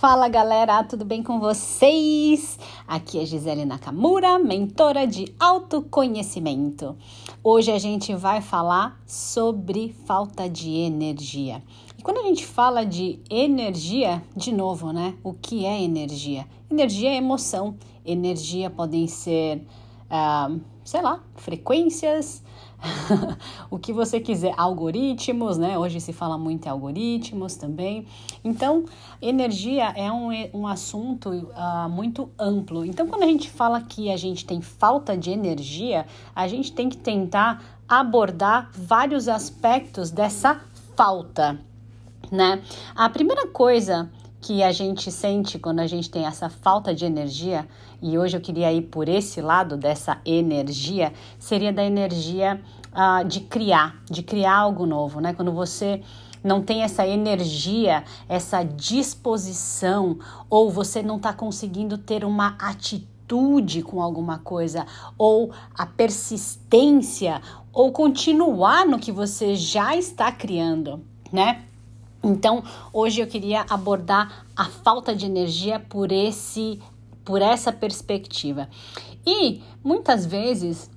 Fala galera, tudo bem com vocês? Aqui é Gisele Nakamura, mentora de autoconhecimento. Hoje a gente vai falar sobre falta de energia. E quando a gente fala de energia, de novo, né? O que é energia? Energia é emoção. Energia podem ser, uh, sei lá, frequências, o que você quiser, algoritmos, né? Hoje se fala muito em algoritmos também. Então, energia é um, um assunto uh, muito amplo. Então, quando a gente fala que a gente tem falta de energia, a gente tem que tentar abordar vários aspectos dessa falta, né? A primeira coisa que a gente sente quando a gente tem essa falta de energia, e hoje eu queria ir por esse lado dessa energia, seria da energia uh, de criar, de criar algo novo, né? Quando você não tem essa energia, essa disposição, ou você não está conseguindo ter uma atitude com alguma coisa, ou a persistência, ou continuar no que você já está criando, né? Então, hoje eu queria abordar a falta de energia por esse por essa perspectiva. E muitas vezes,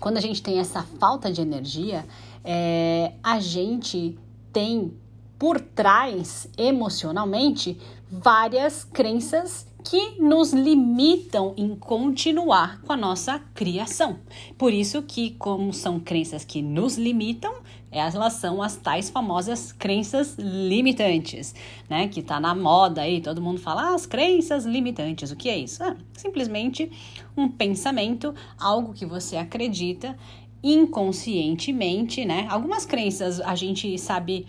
quando a gente tem essa falta de energia, é, a gente tem por trás emocionalmente várias crenças que nos limitam em continuar com a nossa criação. Por isso que, como são crenças que nos limitam, elas são as tais famosas crenças limitantes, né? Que tá na moda aí, todo mundo fala ah, as crenças limitantes. O que é isso? Ah, simplesmente um pensamento, algo que você acredita inconscientemente, né? Algumas crenças a gente sabe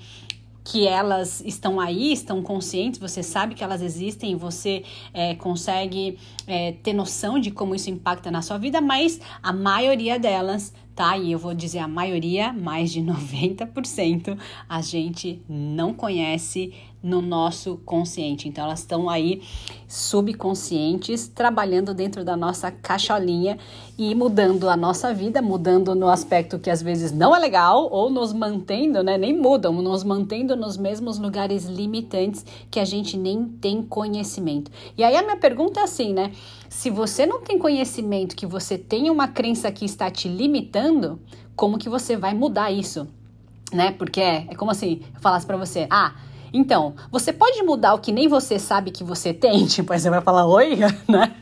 que elas estão aí, estão conscientes, você sabe que elas existem, você é, consegue é, ter noção de como isso impacta na sua vida, mas a maioria delas tá? E eu vou dizer a maioria, mais de 90%, a gente não conhece no nosso consciente. Então elas estão aí subconscientes, trabalhando dentro da nossa caixolinha e mudando a nossa vida, mudando no aspecto que às vezes não é legal ou nos mantendo, né, nem mudam, nos mantendo nos mesmos lugares limitantes que a gente nem tem conhecimento. E aí a minha pergunta é assim, né? Se você não tem conhecimento que você tem uma crença que está te limitando, como que você vai mudar isso? Né? Porque é, é como assim, eu falasse para você: "Ah, então, você pode mudar o que nem você sabe que você tem? Tipo, aí você vai falar, oi, né?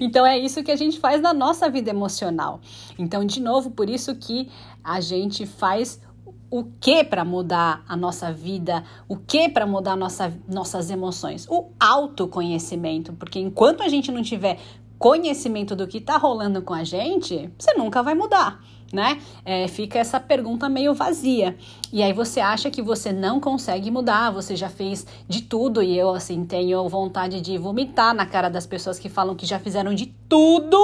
Então é isso que a gente faz na nossa vida emocional. Então, de novo, por isso que a gente faz o que para mudar a nossa vida, o que para mudar nossa, nossas emoções? O autoconhecimento, porque enquanto a gente não tiver conhecimento do que está rolando com a gente, você nunca vai mudar. Né? É, fica essa pergunta meio vazia. E aí você acha que você não consegue mudar, você já fez de tudo, e eu assim tenho vontade de vomitar na cara das pessoas que falam que já fizeram de tudo,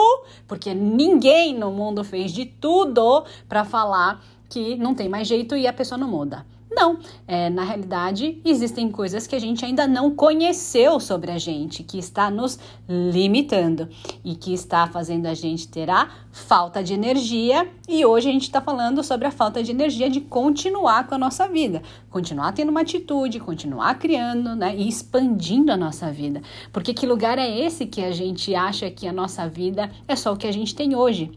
porque ninguém no mundo fez de tudo para falar que não tem mais jeito e a pessoa não muda. Não, é, na realidade existem coisas que a gente ainda não conheceu sobre a gente, que está nos limitando e que está fazendo a gente ter a falta de energia. E hoje a gente está falando sobre a falta de energia de continuar com a nossa vida, continuar tendo uma atitude, continuar criando né, e expandindo a nossa vida. Porque que lugar é esse que a gente acha que a nossa vida é só o que a gente tem hoje?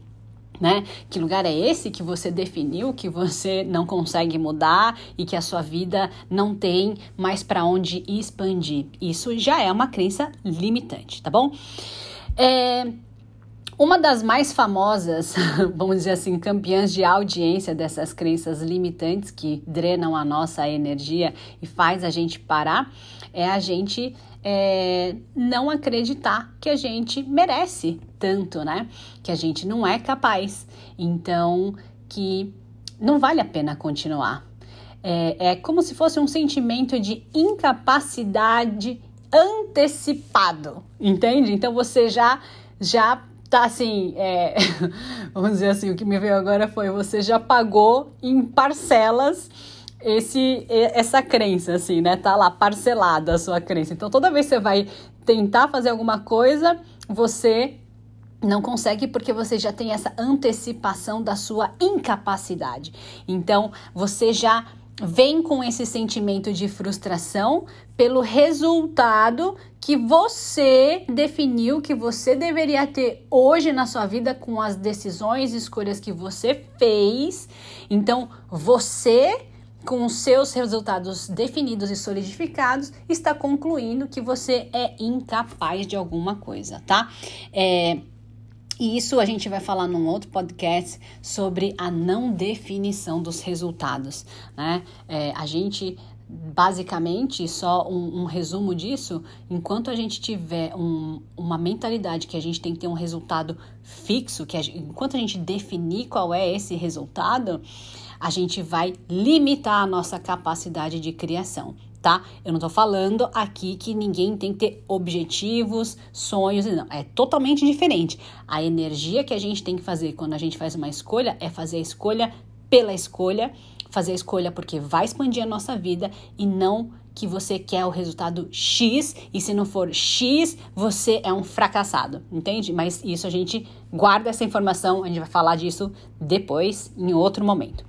Né? Que lugar é esse que você definiu que você não consegue mudar e que a sua vida não tem mais para onde expandir? Isso já é uma crença limitante, tá bom? É, uma das mais famosas, vamos dizer assim, campeãs de audiência dessas crenças limitantes que drenam a nossa energia e faz a gente parar é a gente é, não acreditar que a gente merece tanto, né? Que a gente não é capaz. Então, que não vale a pena continuar. É, é como se fosse um sentimento de incapacidade antecipado, entende? Então você já já tá assim, é, vamos dizer assim, o que me veio agora foi você já pagou em parcelas esse essa crença assim, né? Tá lá parcelada a sua crença. Então toda vez que você vai tentar fazer alguma coisa, você não consegue porque você já tem essa antecipação da sua incapacidade. Então você já vem com esse sentimento de frustração pelo resultado que você definiu que você deveria ter hoje na sua vida com as decisões e escolhas que você fez. Então, você com os seus resultados definidos e solidificados, está concluindo que você é incapaz de alguma coisa, tá? É, e isso a gente vai falar num outro podcast sobre a não definição dos resultados, né? É, a gente basicamente, só um, um, resumo disso, enquanto a gente tiver um, uma mentalidade que a gente tem que ter um resultado fixo, que a, enquanto a gente definir qual é esse resultado, a gente vai limitar a nossa capacidade de criação tá? Eu não tô falando aqui que ninguém tem que ter objetivos, sonhos, não. É totalmente diferente. A energia que a gente tem que fazer quando a gente faz uma escolha é fazer a escolha pela escolha, fazer a escolha porque vai expandir a nossa vida e não que você quer o resultado X e se não for X, você é um fracassado, entende? Mas isso a gente guarda essa informação, a gente vai falar disso depois, em outro momento.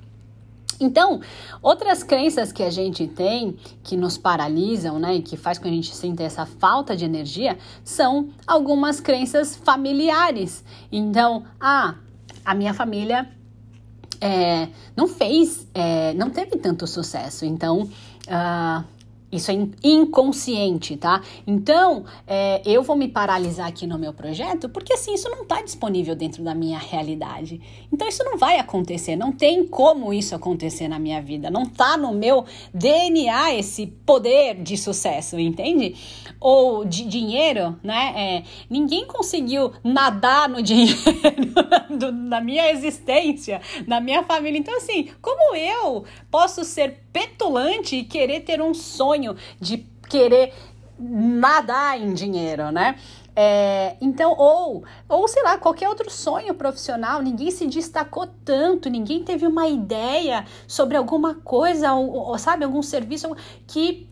Então, outras crenças que a gente tem que nos paralisam, né, e que faz com que a gente sinta essa falta de energia, são algumas crenças familiares. Então, ah, a minha família é, não fez, é, não teve tanto sucesso, então uh, isso é inconsciente, tá? Então, é, eu vou me paralisar aqui no meu projeto porque assim, isso não está disponível dentro da minha realidade. Então, isso não vai acontecer, não tem como isso acontecer na minha vida, não tá no meu DNA esse poder de sucesso, entende? Ou de dinheiro, né? É, ninguém conseguiu nadar no dinheiro na minha existência, na minha família. Então, assim, como eu posso ser petulante e querer ter um sonho de querer nadar em dinheiro, né? É, então, ou, ou sei lá, qualquer outro sonho profissional, ninguém se destacou tanto, ninguém teve uma ideia sobre alguma coisa, ou, ou sabe, algum serviço que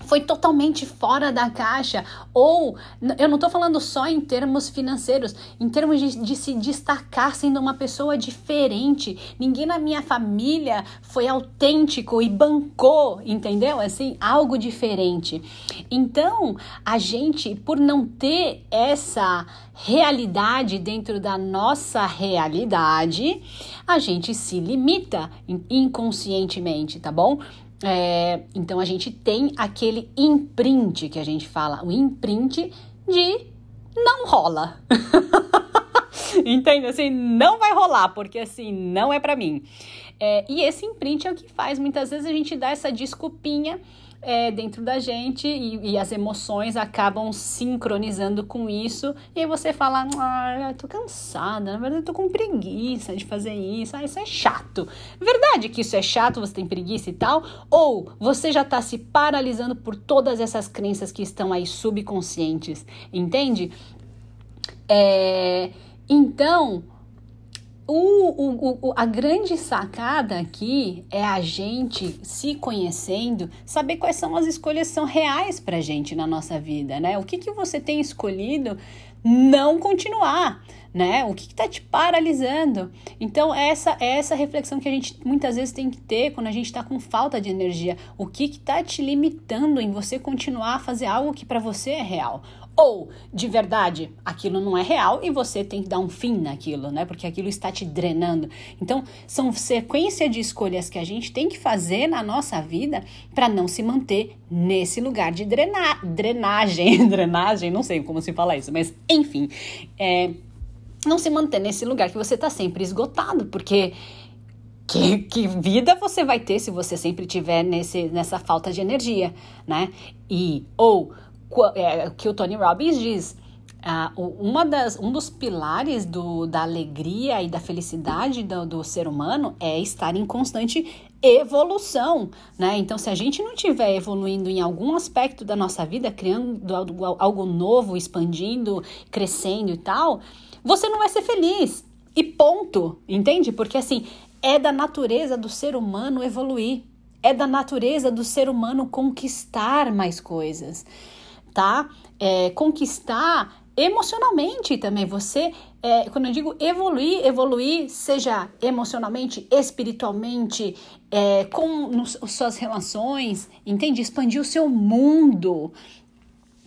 foi totalmente fora da caixa. Ou, eu não estou falando só em termos financeiros, em termos de, de, se destacar sendo uma pessoa diferente. Ninguém na minha família foi autêntico e bancou, entendeu? Assim, algo diferente. Então, a gente, por não ter essa realidade dentro da nossa realidade, a gente se limita inconscientemente, tá bom? É, então a gente tem aquele imprint que a gente fala, o imprint de não rola. Entende? Assim, não vai rolar, porque assim, não é para mim. É, e esse imprint é o que faz muitas vezes a gente dar essa desculpinha é, dentro da gente e, e, as emoções acabam sincronizando com isso. E aí você fala: ah, eu tô cansada, na verdade eu tô com preguiça de fazer isso, ah, isso é chato. Verdade que isso é chato, você tem preguiça e tal? Ou você já tá se paralisando por todas essas crenças que estão aí subconscientes, entende? É, então o, o, a grande sacada aqui é a gente se conhecendo, saber quais são as escolhas que são reais pra gente na nossa vida, né? O que, que você tem escolhido não continuar, né? O que está te paralisando? Então, essa é essa reflexão que a gente muitas vezes tem que ter quando a gente está com falta de energia. O que está te limitando em você continuar a fazer algo que para você é real? Ou, de verdade, aquilo não é real e você tem que dar um fim naquilo, né? Porque aquilo está te drenando. Então, são sequência de escolhas que a gente tem que fazer na nossa vida para não se manter nesse lugar de drenar, drenagem. drenagem, não sei como se fala isso, mas enfim. É, não se manter nesse lugar que você está sempre esgotado, porque que, que, vida você vai ter se você sempre tiver nesse, nessa falta de energia, né? E ou é, que o Tony Robbins diz. Uh, uma das, um dos pilares do, da alegria e da felicidade do, do ser humano é estar em constante evolução, né? Então, se a gente não estiver evoluindo em algum aspecto da nossa vida, criando algo, algo novo, expandindo, crescendo e tal, você não vai ser feliz. E ponto, entende? Porque assim, é da natureza do ser humano evoluir, é da natureza do ser humano conquistar mais coisas tá? É, conquistar emocionalmente também. Você, é, quando eu digo evoluir, evoluir, seja emocionalmente, espiritualmente, é, com nos, suas relações, entende? Expandir o seu mundo,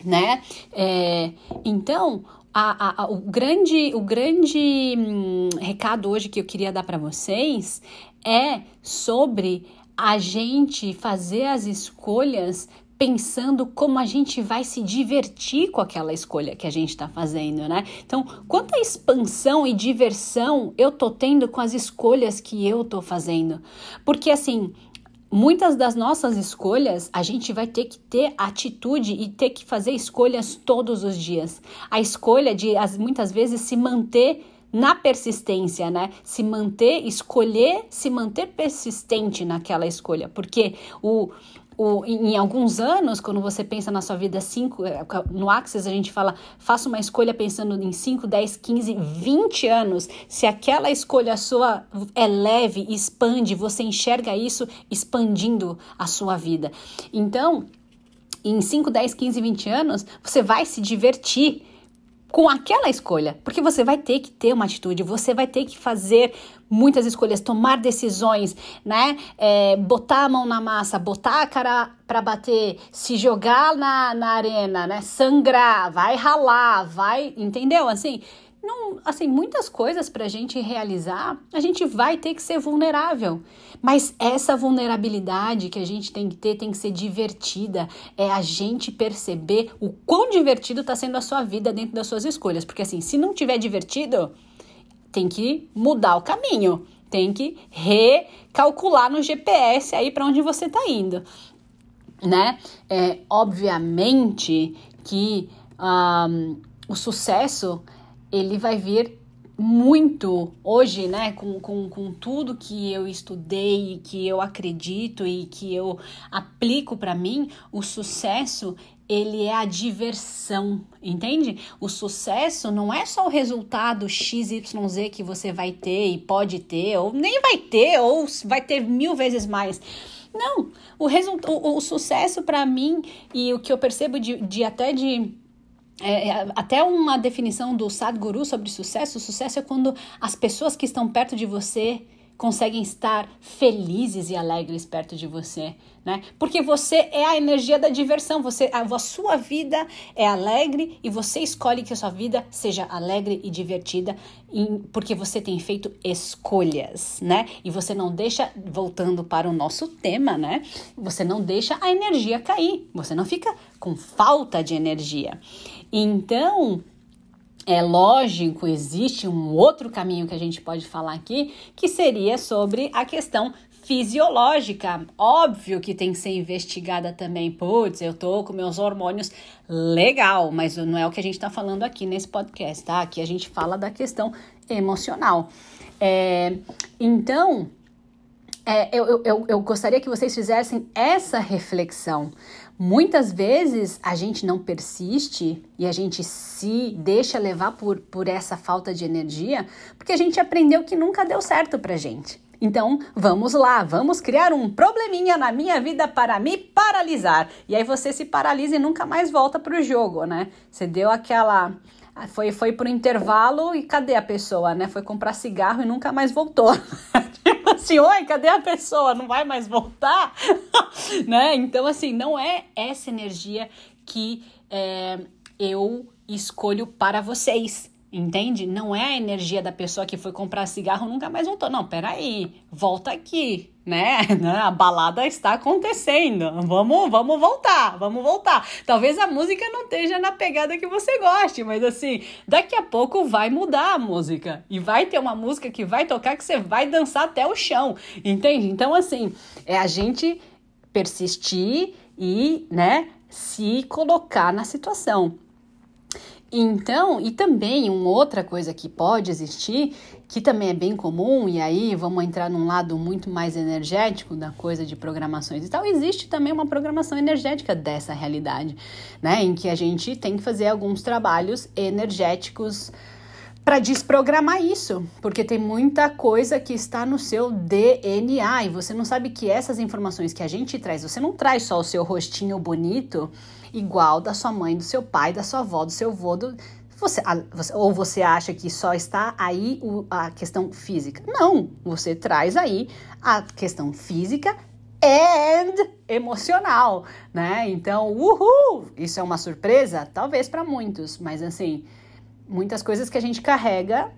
né? É, então, a, a, o grande, o grande hum, recado hoje que eu queria dar para vocês é sobre a gente fazer as escolhas pensando como a gente vai se divertir com aquela escolha que a gente está fazendo, né? Então, quanta expansão e diversão eu tô tendo com as escolhas que eu tô fazendo? Porque assim, muitas das nossas escolhas a gente vai ter que ter atitude e ter que fazer escolhas todos os dias. A escolha de as, muitas vezes se manter na persistência, né? Se manter, escolher, se manter persistente naquela escolha, porque o, o, em alguns anos, quando você pensa na sua vida, cinco, é, no Axis a gente fala, faça uma escolha pensando em 5, 10, 15, 20 anos. Se aquela escolha sua é leve, expande, você enxerga isso expandindo a sua vida. Então, em 5, 10, 15, 20 anos, você vai se divertir com aquela escolha, porque você vai ter que ter uma atitude, você vai ter que fazer muitas escolhas, tomar decisões, né? É, botar a mão na massa, botar a cara para bater, se jogar na, na arena, né? Sangrar, vai ralar, vai, entendeu? Assim, não, assim, muitas coisas para a gente realizar, a gente vai ter que ser vulnerável. Mas essa vulnerabilidade que a gente tem que ter tem que ser divertida. É a gente perceber o quão divertido está sendo a sua vida dentro das suas escolhas. Porque assim, se não tiver divertido, tem que mudar o caminho. Tem que recalcular no GPS aí para onde você está indo. Né? É, obviamente que um, o sucesso ele vai vir muito hoje, né, com, com, com tudo que eu estudei, que eu acredito e que eu aplico para mim, o sucesso ele é a diversão, entende? O sucesso não é só o resultado XYZ que você vai ter e pode ter, ou nem vai ter, ou vai ter mil vezes mais. Não, o, o, o sucesso para mim e o que eu percebo de, de até de é, é, até uma definição do Sadhguru sobre sucesso: sucesso é quando as pessoas que estão perto de você conseguem estar felizes e alegres perto de você, né? Porque você é a energia da diversão, você a, a sua vida é alegre e você escolhe que a sua vida seja alegre e divertida em, porque você tem feito escolhas, né? E você não deixa voltando para o nosso tema, né? Você não deixa a energia cair, você não fica com falta de energia. Então, é lógico, existe um outro caminho que a gente pode falar aqui, que seria sobre a questão fisiológica. Óbvio que tem que ser investigada também. Putz, eu tô com meus hormônios legal, mas não é o que a gente tá falando aqui nesse podcast, tá? Aqui a gente fala da questão emocional. É, então, é, eu, eu, eu gostaria que vocês fizessem essa reflexão. Muitas vezes a gente não persiste e a gente se deixa levar por, por essa falta de energia porque a gente aprendeu que nunca deu certo pra gente. Então, vamos lá, vamos criar um probleminha na minha vida para me paralisar. E aí você se paralisa e nunca mais volta pro jogo, né? Você deu aquela foi foi pro intervalo e cadê a pessoa, né? Foi comprar cigarro e nunca mais voltou. assim, oi, cadê a pessoa? Não vai mais voltar? né? Então, assim, não é essa energia que é, eu escolho para vocês. Entende? Não é a energia da pessoa que foi comprar cigarro nunca mais voltou. Não, peraí, volta aqui, né? A balada está acontecendo. Vamos, vamos voltar, vamos voltar. Talvez a música não esteja na pegada que você goste, mas assim, daqui a pouco vai mudar a música. E vai ter uma música que vai tocar que você vai dançar até o chão. Entende? Então, assim, é a gente persistir e, né, se colocar na situação. Então, e também uma outra coisa que pode existir, que também é bem comum, e aí vamos entrar num lado muito mais energético da coisa de programações e tal, existe também uma programação energética dessa realidade, né? Em que a gente tem que fazer alguns trabalhos energéticos para desprogramar isso, porque tem muita coisa que está no seu DNA e você não sabe que essas informações que a gente traz, você não traz só o seu rostinho bonito igual da sua mãe, do seu pai, da sua avó, do seu avô, do... Você, ou você acha que só está aí a questão física? Não, você traz aí a questão física and emocional, né? Então, uhul! Isso é uma surpresa? Talvez para muitos, mas assim, muitas coisas que a gente carrega,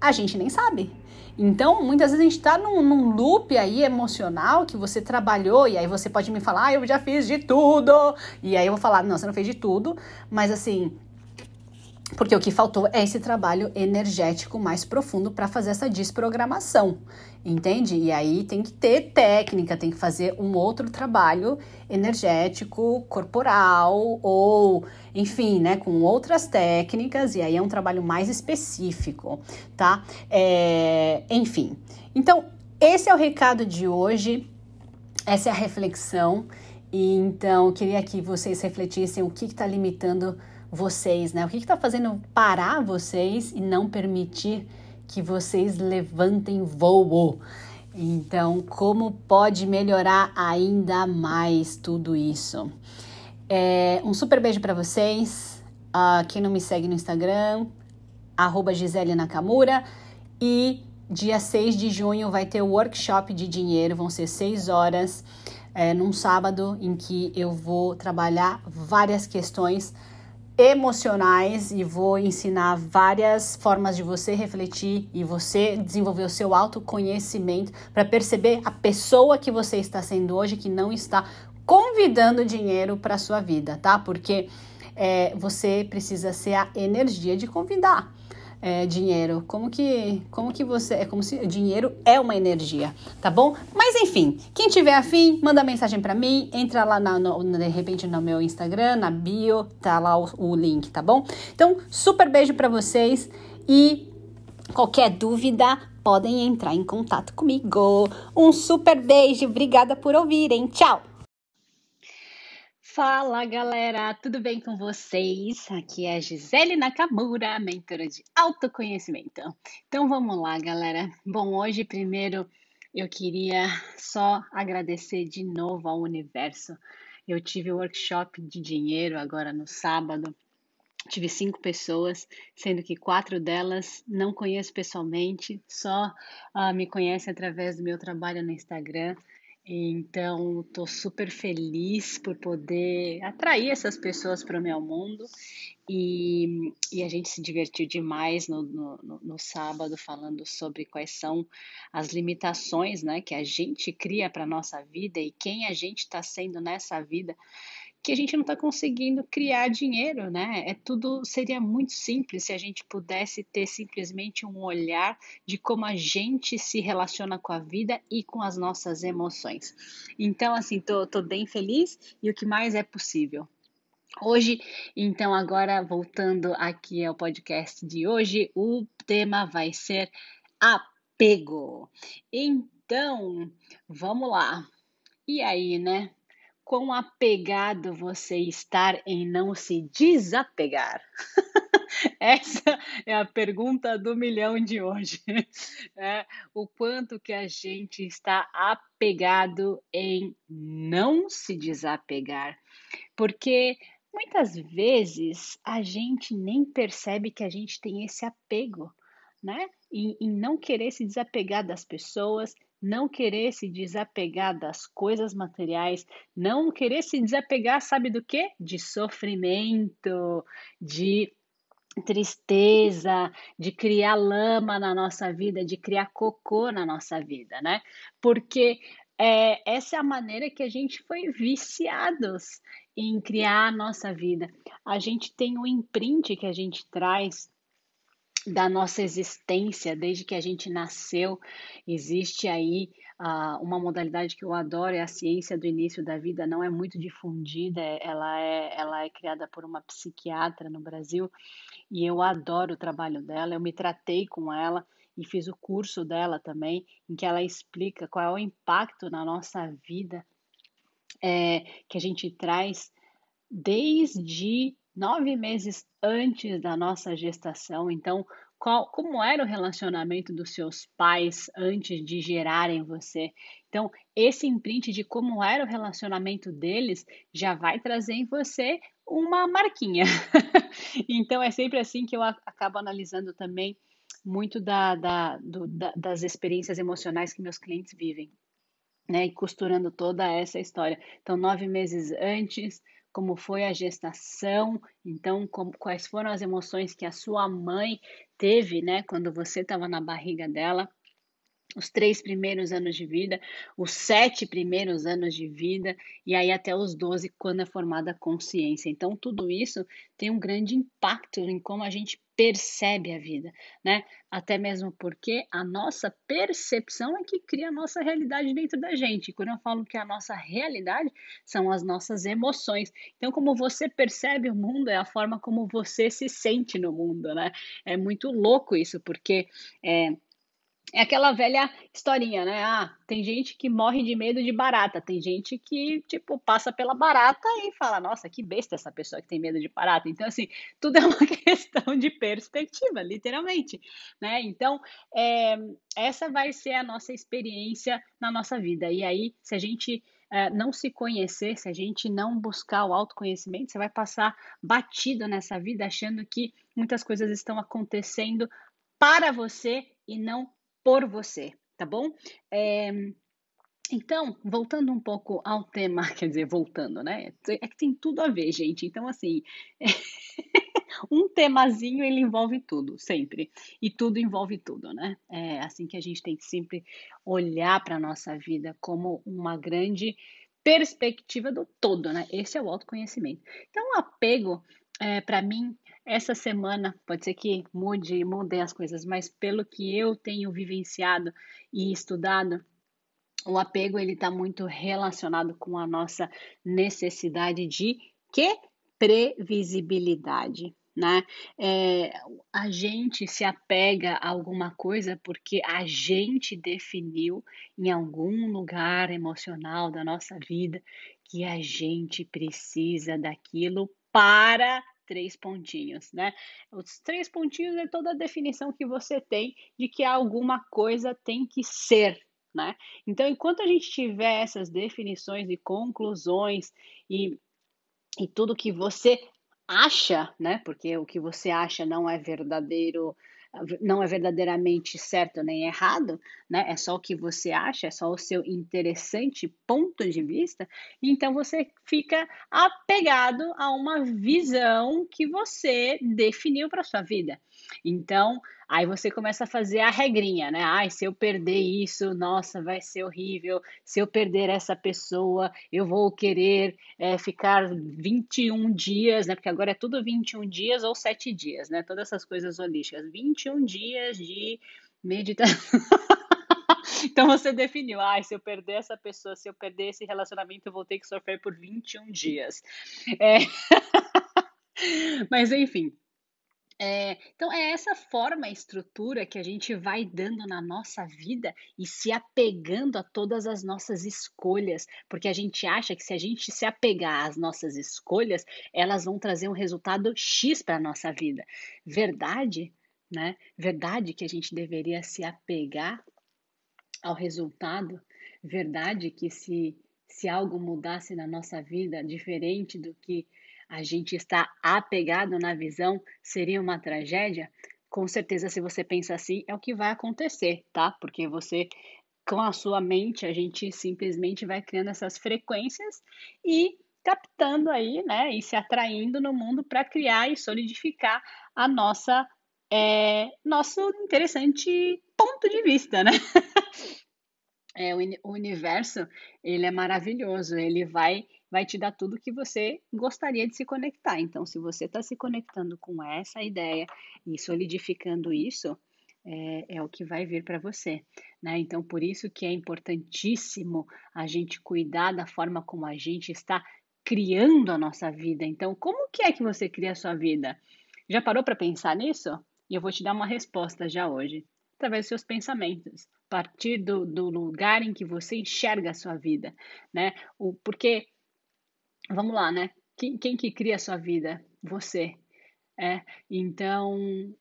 a gente nem sabe. Então, muitas vezes a gente está num, num, loop aí emocional que você trabalhou, e aí você pode me falar, ah, eu já fiz de tudo. E aí eu vou falar, não, você não fez de tudo, mas assim, porque o que faltou é esse trabalho energético mais profundo para fazer essa desprogramação, entende? E aí tem que ter técnica, tem que fazer um outro trabalho energético, corporal ou, enfim, né, com outras técnicas. E aí é um trabalho mais específico, tá? É, enfim. Então, esse é o recado de hoje. Essa é a reflexão. E então, queria que vocês refletissem o que está limitando vocês, né? O que está fazendo parar vocês e não permitir que vocês levantem voo? Então, como pode melhorar ainda mais tudo isso? É, um super beijo para vocês. Uh, quem não me segue no Instagram, arroba Gisele Nakamura. E dia 6 de junho vai ter o workshop de dinheiro, vão ser seis horas, é, num sábado, em que eu vou trabalhar várias questões emocionais e vou ensinar várias formas de você refletir e você desenvolver o seu autoconhecimento para perceber a pessoa que você está sendo hoje que não está convidando dinheiro para sua vida, tá? Porque é, você precisa ser a energia de convidar é, dinheiro. Como que, como que você. É como se dinheiro é uma energia, tá bom? Mas enfim, quem tiver afim, manda mensagem para mim, entra lá na, no, de repente no meu Instagram, na bio, tá lá o, o link, tá bom? Então, super beijo para vocês e qualquer dúvida, podem entrar em contato comigo. Um super beijo, obrigada por ouvirem. Tchau! Fala galera, tudo bem com vocês? Aqui é a Gisele Nakamura, mentora de autoconhecimento. Então vamos lá, galera. Bom, hoje primeiro eu queria só agradecer de novo ao universo. Eu tive o workshop de dinheiro agora no sábado. Tive cinco pessoas, sendo que quatro delas não conheço pessoalmente, só uh, me conhecem através do meu trabalho no Instagram. Então, estou super feliz por poder atrair essas pessoas para o meu mundo. E, e a gente se divertiu demais no, no, no, sábado falando sobre quais são as limitações né, que a gente cria para a nossa vida e quem a gente está sendo nessa vida que a gente não está conseguindo criar dinheiro, né? É tudo seria muito simples se a gente pudesse ter simplesmente um olhar de como a gente se relaciona com a vida e com as nossas emoções. Então, assim, tô, tô bem feliz e o que mais é possível. Hoje, então, agora voltando aqui ao podcast de hoje, o tema vai ser apego. Então, vamos lá. E aí, né? Quão apegado você estar em não se desapegar? Essa é a pergunta do milhão de hoje. É, o quanto que a gente está apegado em não se desapegar. Porque muitas vezes a gente nem percebe que a gente tem esse apego, né? Em, em não querer se desapegar das pessoas, não querer se desapegar das coisas materiais, não querer se desapegar, sabe do que? De sofrimento, de tristeza, de criar lama na nossa vida, de criar cocô na nossa vida, né? Porque é, essa é a maneira que a gente foi viciados em criar a nossa vida. A gente tem um imprint que a gente traz da nossa existência, desde que a gente nasceu, existe aí uh, uma modalidade que eu adoro, é a ciência do início da vida, não é muito difundida, ela é, ela é criada por uma psiquiatra no Brasil e eu adoro o trabalho dela, eu me tratei com ela e fiz o curso dela também, em que ela explica qual é o impacto na nossa vida é, que a gente traz desde nove meses antes da nossa gestação. Então, qual, como era o relacionamento dos seus pais antes de gerarem você? Então, esse imprint de como era o relacionamento deles já vai trazer em você uma marquinha. então é sempre assim que eu acabo analisando também muito da, da, do, da, das experiências emocionais que meus clientes vivem, né? E costurando toda essa história. Então, nove meses antes, como foi a gestação, então como, quais foram as emoções que a sua mãe teve, né, quando você estava na barriga dela, os três primeiros anos de vida, os sete primeiros anos de vida, e aí até os doze, quando é formada a consciência. Então, tudo isso tem um grande impacto em como a gente percebe a vida, né? Até mesmo porque a nossa percepção é que cria a nossa realidade dentro da gente. Quando eu falo que a nossa realidade são as nossas emoções. Então, como você percebe o mundo é a forma como você se sente no mundo, né? É muito louco isso, porque é, é aquela velha historinha, né? Ah, tem gente que morre de medo de barata, tem gente que, tipo, passa pela barata e fala, nossa, que besta essa pessoa que tem medo de barata. Então, assim, tudo é uma questão de perspectiva, literalmente, né? Então, é, essa vai ser a nossa experiência na nossa vida. E aí, se a gente é, não se conhecer, se a gente não buscar o autoconhecimento, você vai passar batido nessa vida achando que muitas coisas estão acontecendo para você e não por você, tá bom? É, então, voltando um pouco ao tema, quer dizer, voltando, né? É que tem tudo a ver, gente. Então, assim, um temazinho ele envolve tudo, sempre. E tudo envolve tudo, né? É assim que a gente tem que sempre olhar para a nossa vida como uma grande perspectiva do todo, né? Esse é o autoconhecimento. Então, o apego, é, para mim, essa semana, pode ser que mude, mudem as coisas, mas pelo que eu tenho vivenciado e estudado, o apego ele está muito relacionado com a nossa necessidade de que previsibilidade, né? É, a gente se apega a alguma coisa porque a gente definiu em algum lugar emocional da nossa vida que a gente precisa daquilo para três pontinhos, né? Os três pontinhos é toda a definição que você tem de que alguma coisa tem que ser, né? Então, enquanto a gente tiver essas definições e conclusões e, e tudo que você acha, né? Porque o que você acha não é verdadeiro não é verdadeiramente certo nem errado, né? É só o que você acha, é só o seu interessante ponto de vista. Então você fica apegado a uma visão que você definiu para sua vida. Então, aí você começa a fazer a regrinha, né? Ai, se eu perder isso, nossa, vai ser horrível. Se eu perder essa pessoa, eu vou querer é, ficar 21 dias, né? Porque agora é tudo 21 dias ou 7 dias, né? Todas essas coisas holísticas. 21 dias de meditação. Então você definiu, ah, se eu perder essa pessoa, se eu perder esse relacionamento, eu vou ter que sofrer por 21 dias. É... Mas enfim, é, então, é essa forma, estrutura que a gente vai dando na nossa vida e se apegando a todas as nossas escolhas, porque a gente acha que se a gente se apegar às nossas escolhas, elas vão trazer um resultado X para a nossa vida. Verdade, né? Verdade que a gente deveria se apegar ao resultado. Verdade que se, se algo mudasse na nossa vida diferente do que a gente está apegado na visão, seria uma tragédia? Com certeza, se você pensa assim, é o que vai acontecer, tá? Porque você, com a sua mente, a gente simplesmente vai criando essas frequências e captando aí, né, e se atraindo no mundo para criar e solidificar a nossa é, nosso interessante ponto de vista, né? É, o universo, ele é maravilhoso, ele vai vai te dar tudo que você gostaria de se conectar. Então, se você está se conectando com essa ideia e solidificando isso, é, é o que vai vir para você. Né? Então, por isso que é importantíssimo a gente cuidar da forma como a gente está criando a nossa vida. Então, como que é que você cria a sua vida? Já parou para pensar nisso? E eu vou te dar uma resposta já hoje, através dos seus pensamentos, a partir do, do lugar em que você enxerga a sua vida, né? O, porque vamos lá, né? Quem, quem que cria a sua vida? Você. É, então,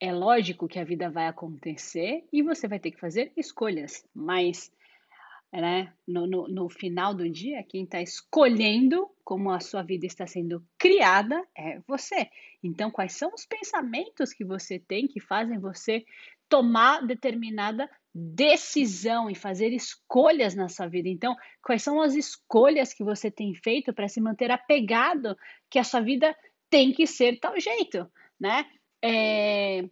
é lógico que a vida vai acontecer e você vai ter que fazer escolhas, mas né, no, no, no final do dia, quem está escolhendo como a sua vida está sendo criada é você. Então, quais são os pensamentos que você tem que fazem você tomar determinada decisão e fazer escolhas na sua vida. Então, quais são as escolhas que você tem feito para se manter apegado que a sua vida tem que ser tal jeito, né? É...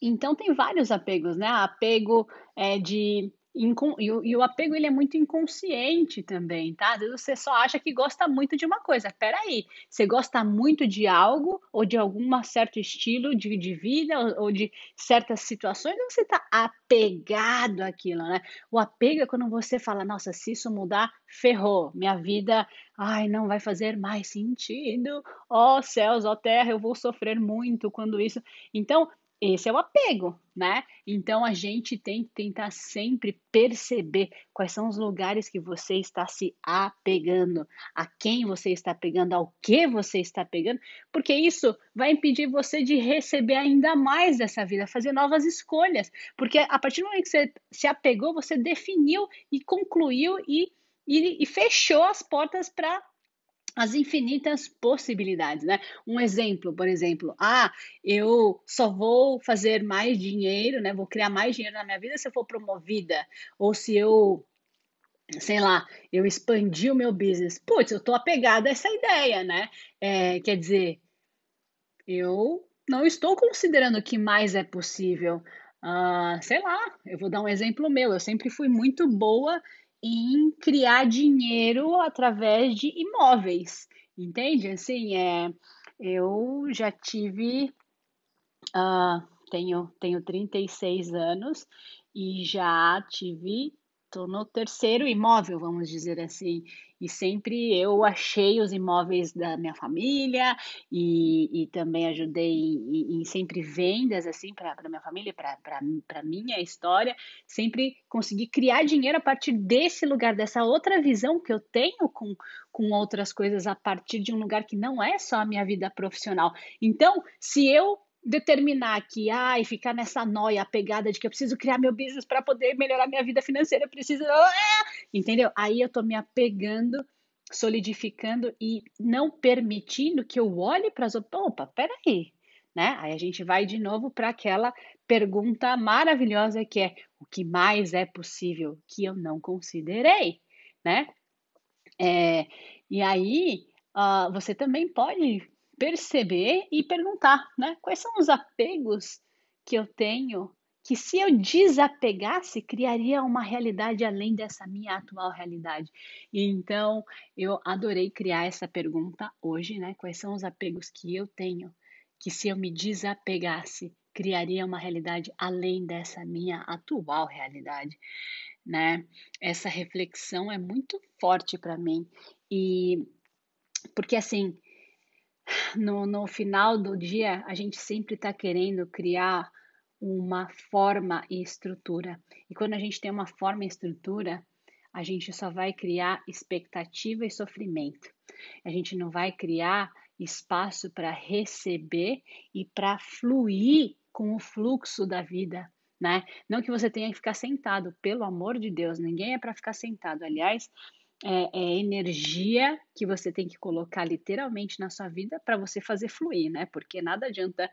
Então tem vários apegos, né? Apego é, de e o, apego ele é muito inconsciente também, tá? Às vezes você só acha que gosta muito de uma coisa. Peraí, você gosta muito de algo ou de algum certo estilo de, de vida ou, ou de certas situações ou você está apegado àquilo, né? O apego é quando você fala, nossa, se isso mudar, ferrou, minha vida, ai, não vai fazer mais sentido. Ó oh, céus, ó oh, terra, eu vou sofrer muito quando isso. Então, esse é o apego, né? Então a gente tem que tentar sempre perceber quais são os lugares que você está se apegando, a quem você está pegando, ao que você está pegando, porque isso vai impedir você de receber ainda mais dessa vida, fazer novas escolhas, porque a partir do momento que você se apegou, você definiu e concluiu e, e, e fechou as portas para as infinitas possibilidades, né? Um exemplo, por exemplo, ah, eu só vou fazer mais dinheiro, né? Vou criar mais dinheiro na minha vida se eu for promovida, ou se eu, sei lá, eu expandi o meu business. Putz, eu tô apegada a essa ideia, né? É, quer dizer, eu não estou considerando que mais é possível. Uh, sei lá, eu vou dar um exemplo meu. Eu sempre fui muito boa em criar dinheiro através de imóveis, entende? Assim, é, eu já tive, uh, tenho, tenho 36 anos e já tive estou no terceiro imóvel, vamos dizer assim, e sempre eu achei os imóveis da minha família e, e também ajudei em, em sempre vendas assim para minha família, para minha história, sempre consegui criar dinheiro a partir desse lugar, dessa outra visão que eu tenho com, com outras coisas a partir de um lugar que não é só a minha vida profissional. Então, se eu determinar que, ai, ficar nessa noia, pegada de que eu preciso criar meu business para poder melhorar minha vida financeira, preciso, ah! entendeu? Aí eu tô me apegando, solidificando e não permitindo que eu olhe para as outras, opa, peraí, né? Aí a gente vai de novo para aquela pergunta maravilhosa que é o que mais é possível que eu não considerei, né? É, e aí uh, você também pode perceber e perguntar, né? Quais são os apegos que eu tenho que se eu desapegasse, criaria uma realidade além dessa minha atual realidade. E então, eu adorei criar essa pergunta hoje, né? Quais são os apegos que eu tenho que se eu me desapegasse, criaria uma realidade além dessa minha atual realidade, né? Essa reflexão é muito forte para mim e porque assim, no, no final do dia, a gente sempre está querendo criar uma forma e estrutura. E quando a gente tem uma forma e estrutura, a gente só vai criar expectativa e sofrimento. A gente não vai criar espaço para receber e para fluir com o fluxo da vida, né? Não que você tenha que ficar sentado, pelo amor de Deus, ninguém é para ficar sentado. Aliás, é, é, energia que você tem que colocar literalmente na sua vida para você fazer fluir, né? Porque nada adianta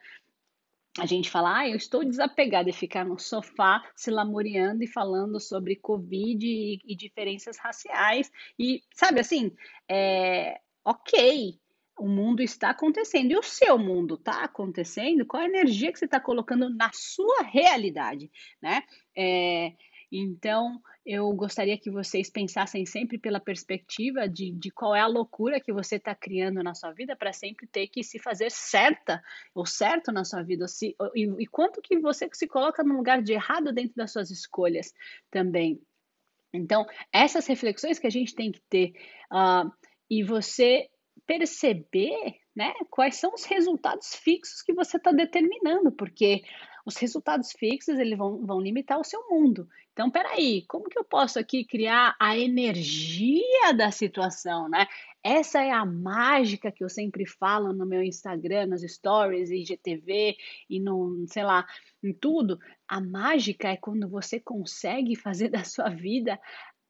a gente falar, ah, eu estou desapegada e ficar no sofá se lamuriando e falando sobre Covid e, e diferenças raciais. E, sabe assim, é, ok, o mundo está acontecendo. E o seu mundo está acontecendo? Qual a energia que você está colocando na sua realidade, né? É, então, eu gostaria que vocês pensassem sempre pela perspectiva de, de qual é a loucura que você está criando na sua vida para sempre ter que se fazer certa ou certo na sua vida. Se, e, e quanto que você se coloca num lugar de errado dentro das suas escolhas também. Então, essas reflexões que a gente tem que ter uh, e você perceber né, quais são os resultados fixos que você está determinando, porque os resultados fixos eles vão, vão limitar o seu mundo. Então, peraí, como que eu posso aqui criar a energia da situação, né? Essa é a mágica que eu sempre falo no meu Instagram, nos stories, IGTV e no, sei lá, em tudo. A mágica é quando você consegue fazer da sua vida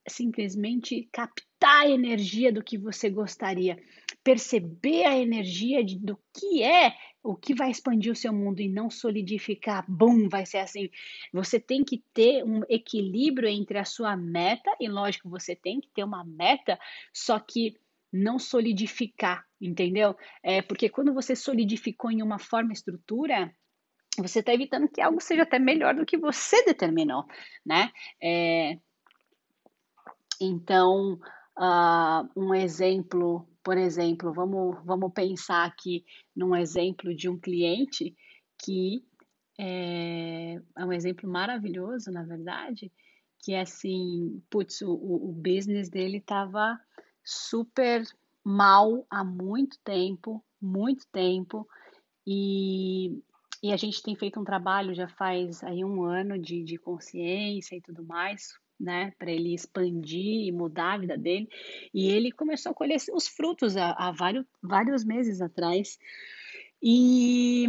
simplesmente captar a energia do que você gostaria, perceber a energia de, do que é o que vai expandir o seu mundo e não solidificar, bum, vai ser assim. Você tem que ter um equilíbrio entre a sua meta, e lógico, você tem que ter uma meta, só que não solidificar, entendeu? É porque quando você solidificou em uma forma estrutura, você está evitando que algo seja até melhor do que você determinou, né? É, então, uh, um exemplo, por exemplo, vamos, vamos pensar aqui num exemplo de um cliente que é, é um exemplo maravilhoso, na verdade, que é assim, putz, o, o business dele estava super mal há muito tempo, muito tempo, e, e a gente tem feito um trabalho já faz aí um ano de, de consciência e tudo mais, né, para ele expandir e mudar a vida dele. E ele começou a colher os frutos há, vários, vários meses atrás. E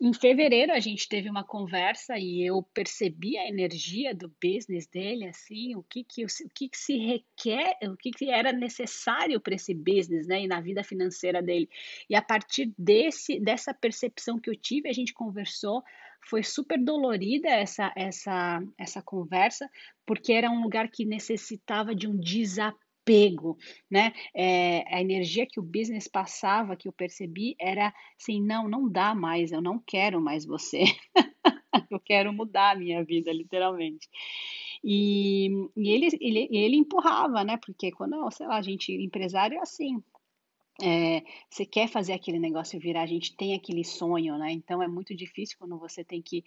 em fevereiro a gente teve uma conversa e eu percebi a energia do business dele, assim, o que que, o que, que se requer, o que, que era necessário para esse business, né, e na vida financeira dele. E a partir desse, dessa percepção que eu tive, a gente conversou, foi super dolorida essa, essa, essa conversa, porque era um lugar que necessitava de um desapego, né? É, a energia que o business passava, que eu percebi, era assim, não, não dá mais, eu não quero mais você. eu quero mudar a minha vida, literalmente. E, e ele, ele, ele empurrava, né? Porque quando, sei lá, gente, empresário é assim, é, você quer fazer aquele negócio virar, a gente tem aquele sonho, né? Então é muito difícil quando você tem que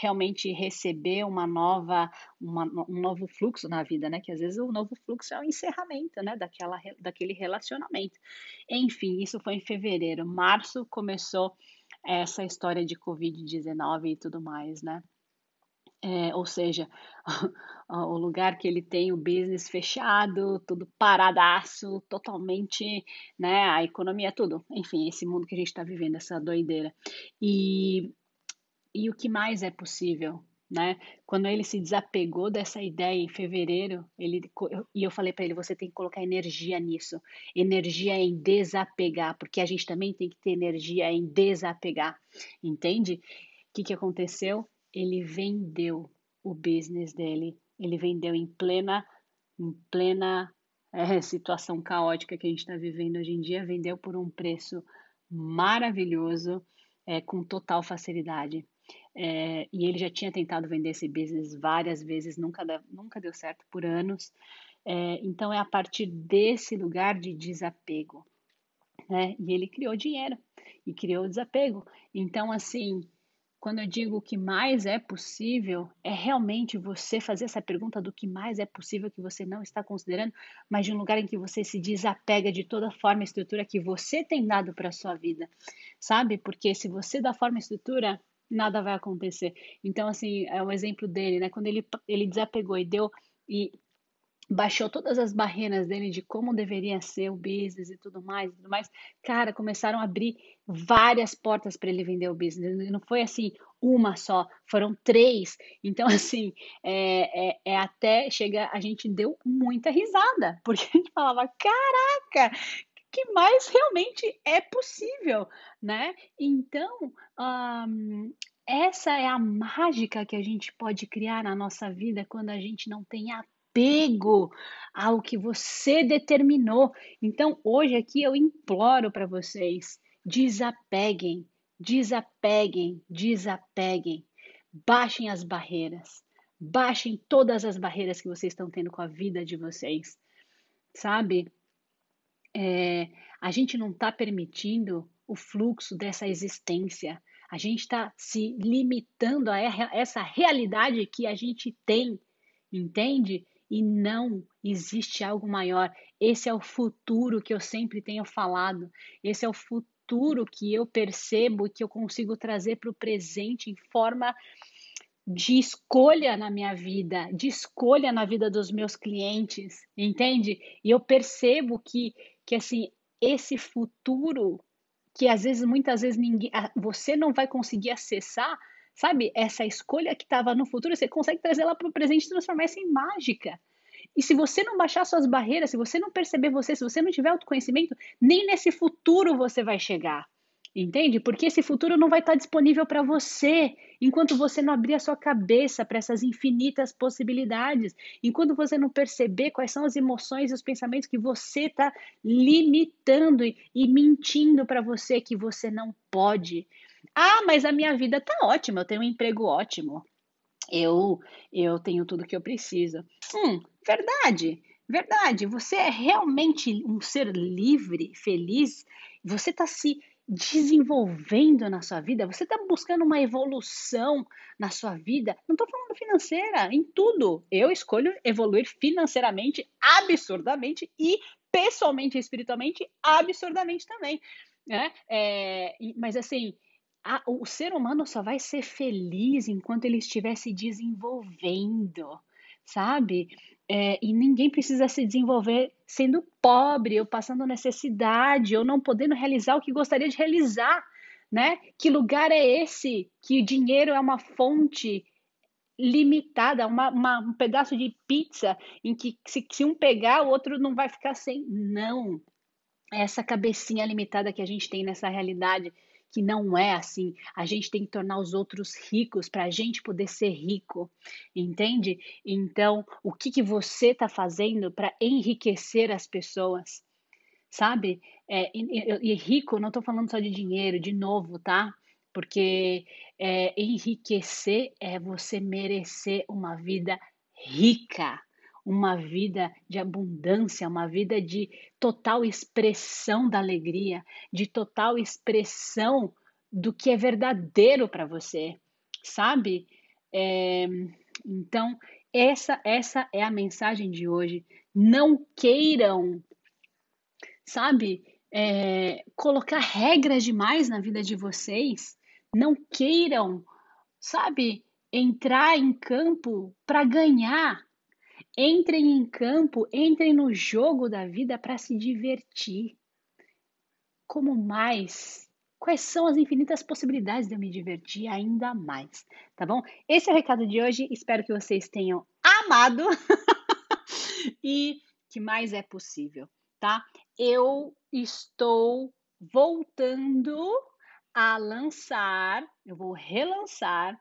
realmente receber uma nova, uma, um novo fluxo na vida, né? Que às vezes o novo fluxo é o encerramento, né? Daquela, daquele relacionamento. Enfim, isso foi em fevereiro. Março começou essa história de Covid-19 e tudo mais, né? É, ou seja, o lugar que ele tem o business fechado, tudo paradaço, totalmente, né, a economia, tudo. Enfim, esse mundo que a gente está vivendo, essa doideira. E, e o que mais é possível, né? Quando ele se desapegou dessa ideia em fevereiro, ele e eu falei para ele, você tem que colocar energia nisso, energia em desapegar, porque a gente também tem que ter energia em desapegar, entende? O que, que aconteceu? Ele vendeu o business dele, ele vendeu em plena, em plena é, situação caótica que a gente está vivendo hoje em dia, vendeu por um preço maravilhoso, é, com total facilidade. É, e ele já tinha tentado vender esse business várias vezes, nunca, nunca deu certo por anos. É, então é a partir desse lugar de desapego. Né? E ele criou dinheiro e criou desapego. Então, assim, quando eu digo o que mais é possível, é realmente você fazer essa pergunta do que mais é possível que você não está considerando, mas de um lugar em que você se desapega de toda forma e estrutura que você tem dado para a sua vida, sabe? Porque se você dá forma e estrutura, nada vai acontecer. Então, assim, é o exemplo dele, né? Quando ele, ele desapegou e deu. E baixou todas as barreiras dele de como deveria ser o business e tudo mais, tudo mais. Cara, começaram a abrir várias portas para ele vender o business. Não foi assim uma só, foram três. Então, assim, é, é, é até chegar, a gente deu muita risada, porque a gente falava, caraca, que mais realmente é possível, né? Então, essa é a mágica que a gente pode criar na nossa vida quando a gente não tem a apego ao que você determinou. Então, hoje aqui eu imploro para vocês: desapeguem, desapeguem, desapeguem. Baixem as barreiras. Baixem todas as barreiras que vocês estão tendo com a vida de vocês. Sabe? É, a gente não está permitindo o fluxo dessa existência. A gente está se limitando a essa realidade que a gente tem, entende? E não existe algo maior. Esse é o futuro que eu sempre tenho falado. Esse é o futuro que eu percebo que eu consigo trazer para o presente em forma de escolha na minha vida, de escolha na vida dos meus clientes, entende? E eu percebo que, que assim, esse futuro que às vezes, muitas vezes, ninguém, você não vai conseguir acessar, Sabe, essa escolha que estava no futuro, você consegue trazer ela para o presente e transformar isso em mágica. E se você não baixar suas barreiras, se você não perceber você, se você não tiver autoconhecimento, nem nesse futuro você vai chegar. Entende? Porque esse futuro não vai estar disponível para você enquanto você não abrir a sua cabeça para essas infinitas possibilidades, enquanto você não perceber quais são as emoções e os pensamentos que você está limitando e, e mentindo para você que você não pode. Ah, mas a minha vida tá ótima, eu tenho um emprego ótimo. Eu eu tenho tudo que eu preciso. Hum, verdade. Verdade, você é realmente um ser livre, feliz. Você está se desenvolvendo na sua vida, você está buscando uma evolução na sua vida. Não estou falando financeira, em tudo. Eu escolho evoluir financeiramente absurdamente e pessoalmente e espiritualmente absurdamente também. Né? É, mas assim, a, o ser humano só vai ser feliz enquanto ele estiver se desenvolvendo, sabe? É, e ninguém precisa se desenvolver sendo pobre, ou passando necessidade, ou não podendo realizar o que gostaria de realizar, né? Que lugar é esse que o dinheiro é uma fonte limitada, uma, uma, um pedaço de pizza em que se, se um pegar, o outro não vai ficar sem? Não. Essa cabecinha limitada que a gente tem nessa realidade que não é assim. A gente tem que tornar os outros ricos para a gente poder ser rico, entende? Então, o que, que você está fazendo para enriquecer as pessoas? Sabe? É, e, e rico, não estou falando só de dinheiro, de novo, tá? Porque é, enriquecer é você merecer uma vida rica uma vida de abundância, uma vida de total expressão da alegria, de total expressão do que é verdadeiro para você, sabe? É, então, essa, essa é a mensagem de hoje. Não queiram, sabe, é, colocar regras demais na vida de vocês. Não queiram, sabe, entrar em campo para ganhar. Entrem em campo, entrem no jogo da vida para se divertir. Como mais? Quais são as infinitas possibilidades de eu me divertir ainda mais? Tá bom? Esse é o recado de hoje. Espero que vocês tenham amado e que mais é possível, tá? Eu estou voltando a lançar, eu vou relançar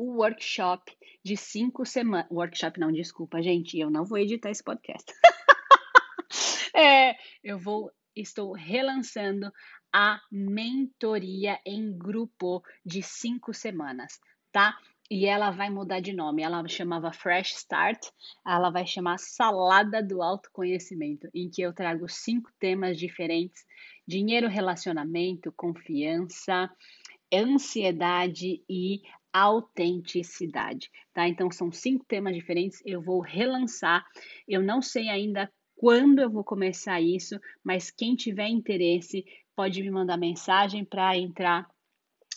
o workshop de cinco semanas. Workshop não, desculpa, gente, eu não vou editar esse podcast. é, eu vou, estou relançando a mentoria em grupo de cinco semanas, tá? E ela vai mudar de nome. Ela chamava Fresh Start, ela vai chamar Salada do Autoconhecimento, em que eu trago cinco temas diferentes: dinheiro, relacionamento, confiança, ansiedade e autenticidade, tá? Então são cinco temas diferentes, eu vou relançar. Eu não sei ainda quando eu vou começar isso, mas quem tiver interesse pode me mandar mensagem para entrar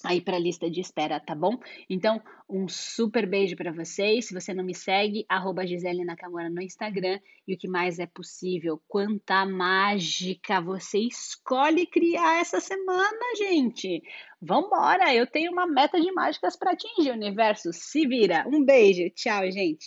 aí para a lista de espera, tá bom? Então, um super beijo para vocês. Se você não me segue, arroba Gisele Nakamura no Instagram. E o que mais é possível, quanta mágica você escolhe criar essa semana, gente. Vambora! Eu tenho uma meta de mágicas para atingir, universo. Se vira. Um beijo. Tchau, gente.